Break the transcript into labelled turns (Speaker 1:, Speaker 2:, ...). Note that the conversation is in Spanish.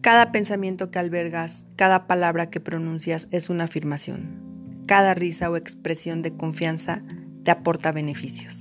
Speaker 1: Cada pensamiento que albergas, cada palabra que pronuncias es una afirmación. Cada risa o expresión de confianza te aporta beneficios.